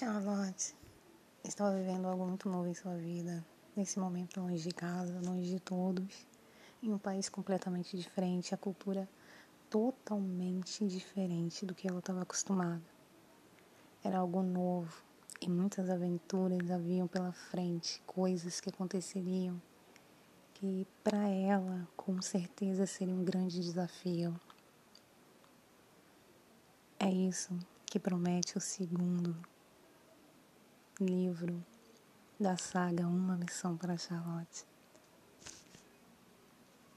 Charlotte estava vivendo algo muito novo em sua vida, nesse momento longe de casa, longe de todos, em um país completamente diferente, a cultura totalmente diferente do que ela estava acostumada. Era algo novo e muitas aventuras haviam pela frente, coisas que aconteceriam que para ela com certeza seria um grande desafio. É isso que promete o segundo livro da saga Uma Missão para Charlotte.